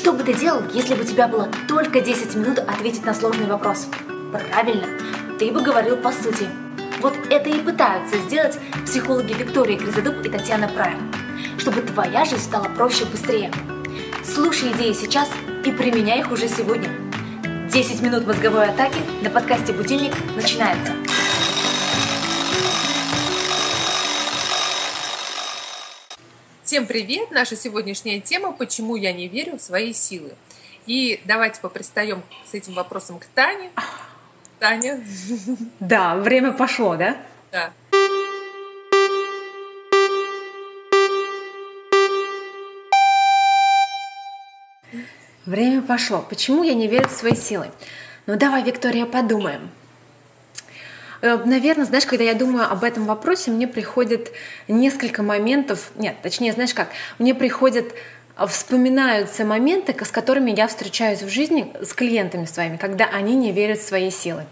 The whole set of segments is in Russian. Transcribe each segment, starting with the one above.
Что бы ты делал, если бы у тебя было только 10 минут ответить на сложный вопрос? Правильно, ты бы говорил по сути. Вот это и пытаются сделать психологи Виктория Гризодуб и Татьяна Прайм, чтобы твоя жизнь стала проще и быстрее. Слушай идеи сейчас и применяй их уже сегодня. 10 минут мозговой атаки на подкасте «Будильник» начинается. Всем привет! Наша сегодняшняя тема «Почему я не верю в свои силы?». И давайте попристаем с этим вопросом к Тане. Таня. Да, время пошло, да? Да. Время пошло. Почему я не верю в свои силы? Ну давай, Виктория, подумаем. Э, Наверное, знаешь, когда я думаю об этом вопросе, мне приходит несколько моментов, нет, точнее, знаешь как, мне приходят э, вспоминаются моменты, с которыми я встречаюсь в жизни с клиентами своими, когда они не верят в свои силы.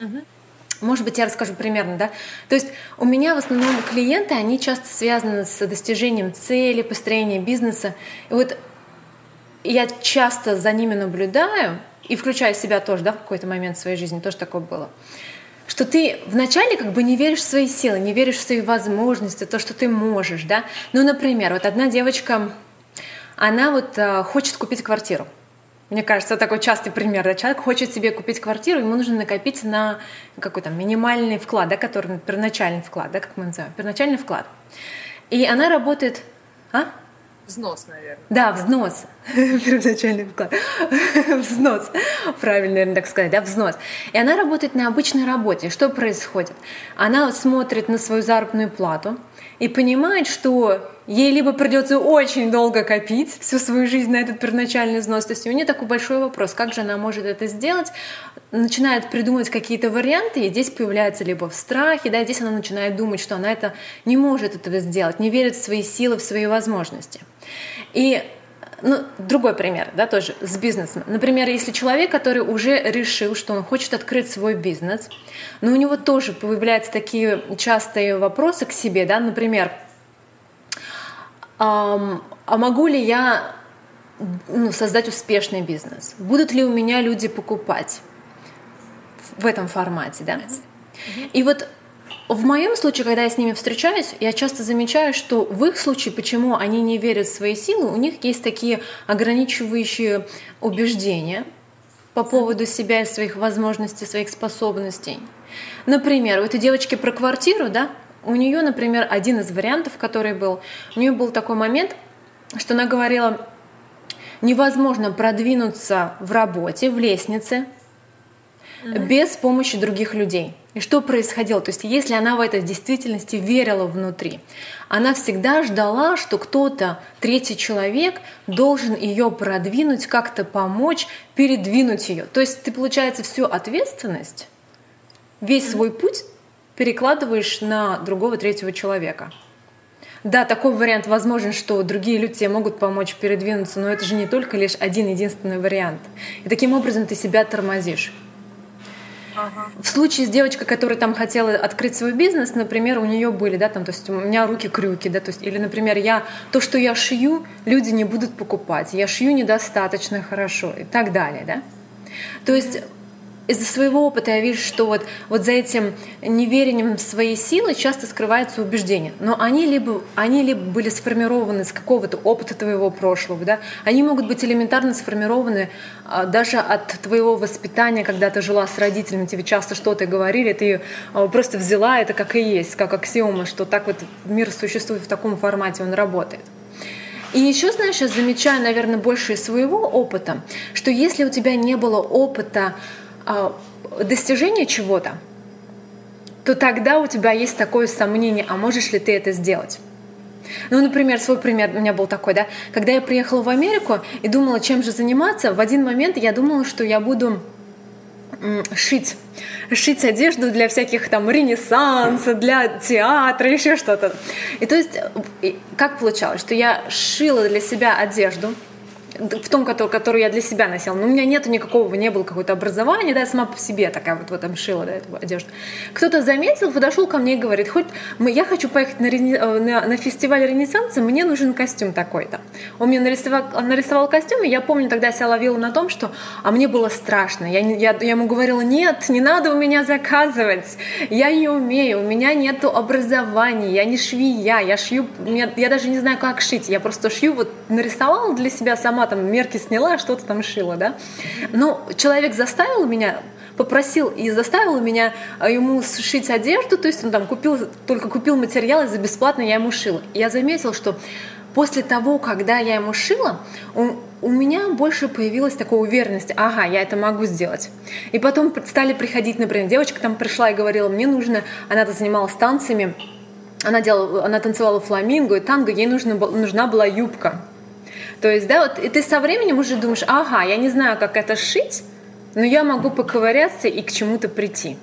Угу. Может быть, я расскажу примерно, да? То есть у меня в основном клиенты, они часто связаны с достижением цели, построением бизнеса. И вот я часто за ними наблюдаю, и включая себя тоже, да, в какой-то момент в своей жизни тоже такое было что ты вначале как бы не веришь в свои силы, не веришь в свои возможности, то, что ты можешь, да. Ну, например, вот одна девочка, она вот э, хочет купить квартиру. Мне кажется, такой частый пример. Да? Человек хочет себе купить квартиру, ему нужно накопить на какой-то минимальный вклад, да, который первоначальный вклад, да, как мы называем, первоначальный вклад. И она работает... А? Взнос, наверное. Да, взнос. Первоначальный вклад. взнос. Правильно, наверное, так сказать, да, взнос. И она работает на обычной работе. Что происходит? Она смотрит на свою заработную плату и понимает, что ей либо придется очень долго копить всю свою жизнь на этот первоначальный взнос. То есть у нее такой большой вопрос, как же она может это сделать? Начинает придумывать какие-то варианты, и здесь появляется либо в страхе, да, здесь она начинает думать, что она это не может этого сделать, не верит в свои силы, в свои возможности. И ну, другой пример, да, тоже с бизнесом. Например, если человек, который уже решил, что он хочет открыть свой бизнес, но у него тоже появляются такие частые вопросы к себе, да, например, а могу ли я ну, создать успешный бизнес? Будут ли у меня люди покупать в этом формате, да? И вот в моем случае, когда я с ними встречаюсь, я часто замечаю, что в их случае, почему они не верят в свои силы, у них есть такие ограничивающие убеждения по поводу себя и своих возможностей, своих способностей. Например, у этой девочки про квартиру, да, у нее, например, один из вариантов, который был, у нее был такой момент, что она говорила, невозможно продвинуться в работе, в лестнице, mm-hmm. без помощи других людей. И что происходило? То есть если она в этой действительности верила внутри, она всегда ждала, что кто-то, третий человек, должен ее продвинуть, как-то помочь, передвинуть ее. То есть ты, получается, всю ответственность, весь свой путь перекладываешь на другого третьего человека. Да, такой вариант возможен, что другие люди тебе могут помочь передвинуться, но это же не только лишь один единственный вариант. И таким образом ты себя тормозишь. В случае с девочкой, которая там хотела открыть свой бизнес, например, у нее были, да, там, то есть у меня руки крюки, да, то есть, или, например, я то, что я шью, люди не будут покупать, я шью недостаточно хорошо и так далее, да. То есть из-за своего опыта я вижу, что вот, вот за этим неверием в свои силы часто скрываются убеждения. Но они либо, они либо были сформированы с какого-то опыта твоего прошлого, да? они могут быть элементарно сформированы а, даже от твоего воспитания, когда ты жила с родителями, тебе часто что-то говорили, ты а, просто взяла это как и есть, как аксиома, что так вот мир существует в таком формате, он работает. И еще, знаешь, я замечаю, наверное, больше из своего опыта, что если у тебя не было опыта а, достижения чего-то, то тогда у тебя есть такое сомнение, а можешь ли ты это сделать? Ну, например, свой пример у меня был такой, да, когда я приехала в Америку и думала, чем же заниматься, в один момент я думала, что я буду шить, шить одежду для всяких там ренессанса, для театра, еще что-то. И то есть, как получалось, что я шила для себя одежду, в том, который, который я для себя носила. Но у меня нету никакого, не было какого-то образования, да, я сама по себе такая вот в этом шила, да, эту одежду. Кто-то заметил, подошел ко мне и говорит, хоть мы, я хочу поехать на, э, на, на фестиваль Ренессанса, мне нужен костюм такой-то. Он мне нарисовал, нарисовал костюм, и я помню, тогда себя ловила на том, что, а мне было страшно. Я, я, я ему говорила, нет, не надо у меня заказывать, я не умею, у меня нету образования, я не швея, я шью, я, я даже не знаю, как шить, я просто шью, вот нарисовала для себя сама там мерки сняла, что-то там шила, да. Но человек заставил меня попросил и заставил меня а, ему сшить одежду, то есть он там купил, только купил материал и за бесплатно я ему шила. Я заметила, что после того, когда я ему шила, он, у меня больше появилась такая уверенность, ага, я это могу сделать. И потом стали приходить, например, девочка там пришла и говорила, мне нужно, она-то занималась танцами, она, делала, она танцевала фламинго и танго, ей нужна, нужна была юбка. То есть, да, вот и ты со временем уже думаешь, ага, я не знаю, как это шить, но я могу поковыряться и к чему-то прийти.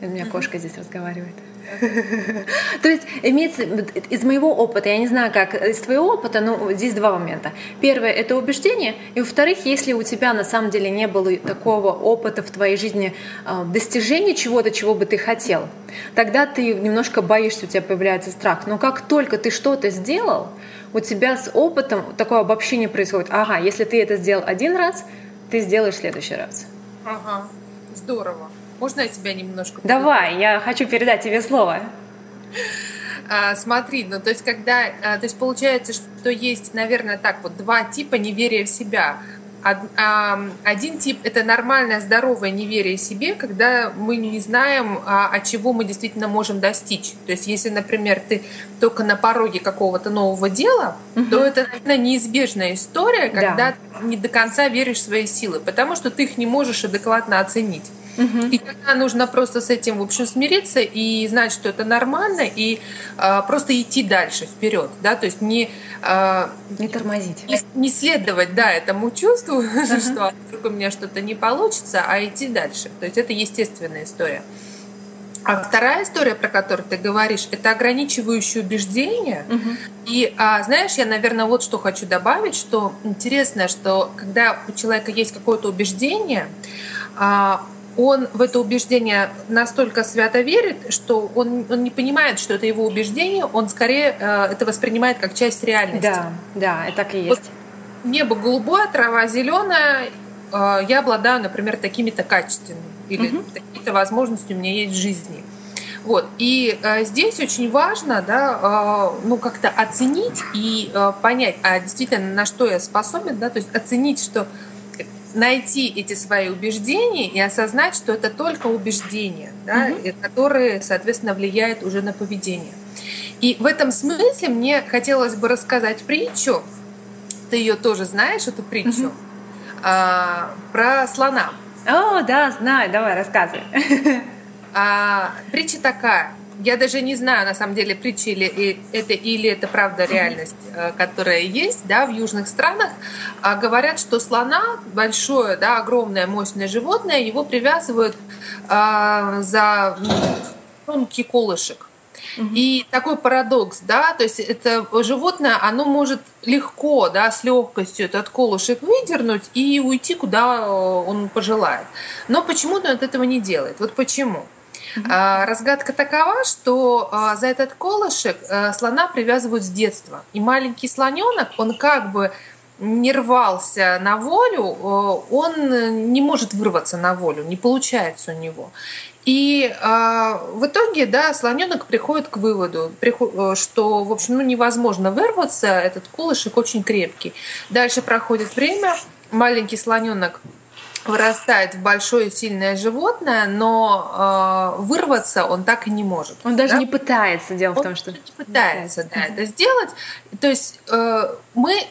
У меня кошка здесь разговаривает. То есть имеется из моего опыта, я не знаю, как из твоего опыта, но здесь два момента. Первое – это убеждение, и во-вторых, если у тебя на самом деле не было такого опыта в твоей жизни а, достижения чего-то, чего бы ты хотел, тогда ты немножко боишься, у тебя появляется страх. Но как только ты что-то сделал, у тебя с опытом такое обобщение происходит. Ага, если ты это сделал один раз, ты сделаешь в следующий раз. Ага, здорово. Можно я тебя немножко... Давай, я хочу передать тебе слово. А, смотри, ну то есть когда, а, то есть получается, что есть, наверное, так вот два типа неверия в себя. Один тип – это нормальное, здоровое неверие себе, когда мы не знаем, а, от чего мы действительно можем достичь. То есть, если, например, ты только на пороге какого-то нового дела, угу. то это наверное, неизбежная история, когда да. ты не до конца веришь в свои силы, потому что ты их не можешь адекватно оценить. Угу. И тогда нужно просто с этим, в общем, смириться и знать, что это нормально, и э, просто идти дальше, вперед, да, то есть не... Э, не тормозить. Не, не следовать, да, этому чувству, uh что вдруг у меня что-то не получится, а идти дальше. То есть это естественная история. А вторая история, про которую ты говоришь, это ограничивающие убеждения. Угу. И а, знаешь, я, наверное, вот что хочу добавить, что интересно, что когда у человека есть какое-то убеждение, а, он в это убеждение настолько свято верит, что он, он не понимает, что это его убеждение, он скорее э, это воспринимает как часть реальности. Да, да, это так и есть. Вот небо голубое, трава зеленая, э, я обладаю, например, такими-то качествами или угу. такие-то возможности у меня есть в жизни. Вот. И э, здесь очень важно, да, э, ну, как-то оценить и э, понять, а действительно на что я способен, да, то есть оценить, что найти эти свои убеждения и осознать, что это только убеждения, да, угу. которые, соответственно, влияют уже на поведение. И в этом смысле мне хотелось бы рассказать притчу. Ты ее тоже знаешь, эту притчу угу. а, про слона. О, да, знаю. Давай, рассказывай. А, притча такая я даже не знаю, на самом деле, притча или это или это правда реальность, э, которая есть, да, в южных странах. А говорят, что слона большое, да, огромное, мощное животное, его привязывают а, за тонкий колышек. И такой парадокс, да, то есть это животное, оно может легко, да, с легкостью этот колышек выдернуть и уйти, куда э, он пожелает. Но почему-то он от этого не делает. Вот почему? А, разгадка такова, что а, за этот колышек а, слона привязывают с детства. И маленький слоненок, он как бы не рвался на волю, он не может вырваться на волю, не получается у него. И в итоге, да, слоненок приходит к выводу, что, в общем, ну, невозможно вырваться, этот колышек очень крепкий. Дальше проходит время, маленький слоненок вырастает в большое сильное животное, но э, вырваться он так и не может. Он даже да? не пытается. Дело он в том, что не пытается, да, это сделать. То есть э, мы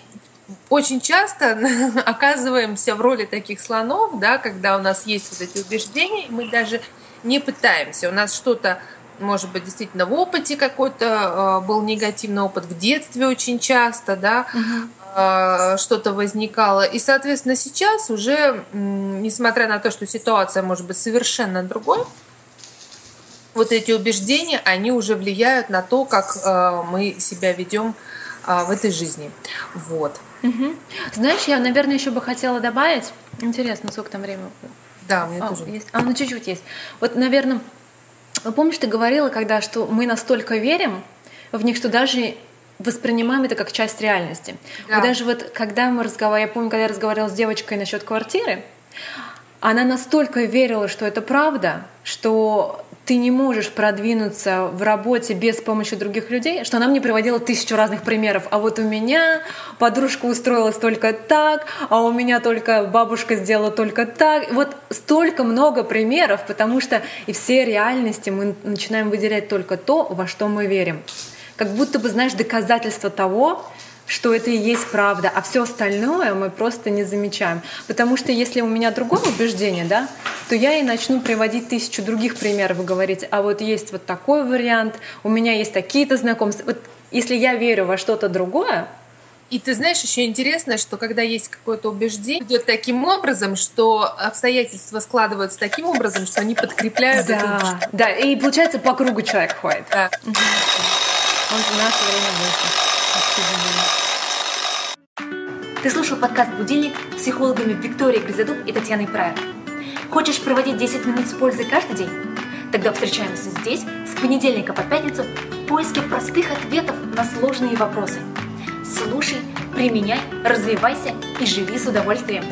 очень часто оказываемся в роли таких слонов, да, когда у нас есть вот эти убеждения, мы даже не пытаемся. У нас что-то может быть, действительно в опыте какой-то э, был негативный опыт в детстве очень часто, да, угу. А, что-то возникало. И, соответственно, сейчас уже, несмотря на то, что ситуация может быть совершенно другой, вот эти убеждения, они уже влияют на то, как а, мы себя ведем а, в этой жизни. Вот. Угу. Знаешь, я, наверное, еще бы хотела добавить. Интересно, сколько там времени? Да, у меня а, тоже. Есть. А, ну чуть-чуть есть. Вот, наверное, помнишь, ты говорила, когда, что мы настолько верим в них, что даже воспринимаем это как часть реальности. Да. Вот даже вот, когда мы разговаривали, я помню, когда я разговаривала с девочкой насчет квартиры, она настолько верила, что это правда, что ты не можешь продвинуться в работе без помощи других людей, что она мне приводила тысячу разных примеров. А вот у меня подружка устроилась только так, а у меня только бабушка сделала только так. Вот столько много примеров, потому что и все реальности мы начинаем выделять только то, во что мы верим. Как будто бы, знаешь, доказательство того, что это и есть правда, а все остальное мы просто не замечаем. Потому что если у меня другое убеждение, да, то я и начну приводить тысячу других примеров и говорить, а вот есть вот такой вариант, у меня есть такие-то знакомства. Вот если я верю во что-то другое, и ты знаешь, еще интересно, что когда есть какое-то убеждение, идет таким образом, что обстоятельства складываются таким образом, что они подкрепляют да, это. Да, и получается по кругу человек ходит. Да. Угу. Он в наше время вышел. Ты слушал подкаст «Будильник» с психологами Викторией Гризадуб и Татьяной Прайер. Хочешь проводить 10 минут с пользой каждый день? Тогда встречаемся здесь с понедельника по пятницу в поиске простых ответов на сложные вопросы. Слушай, применяй, развивайся и живи с удовольствием.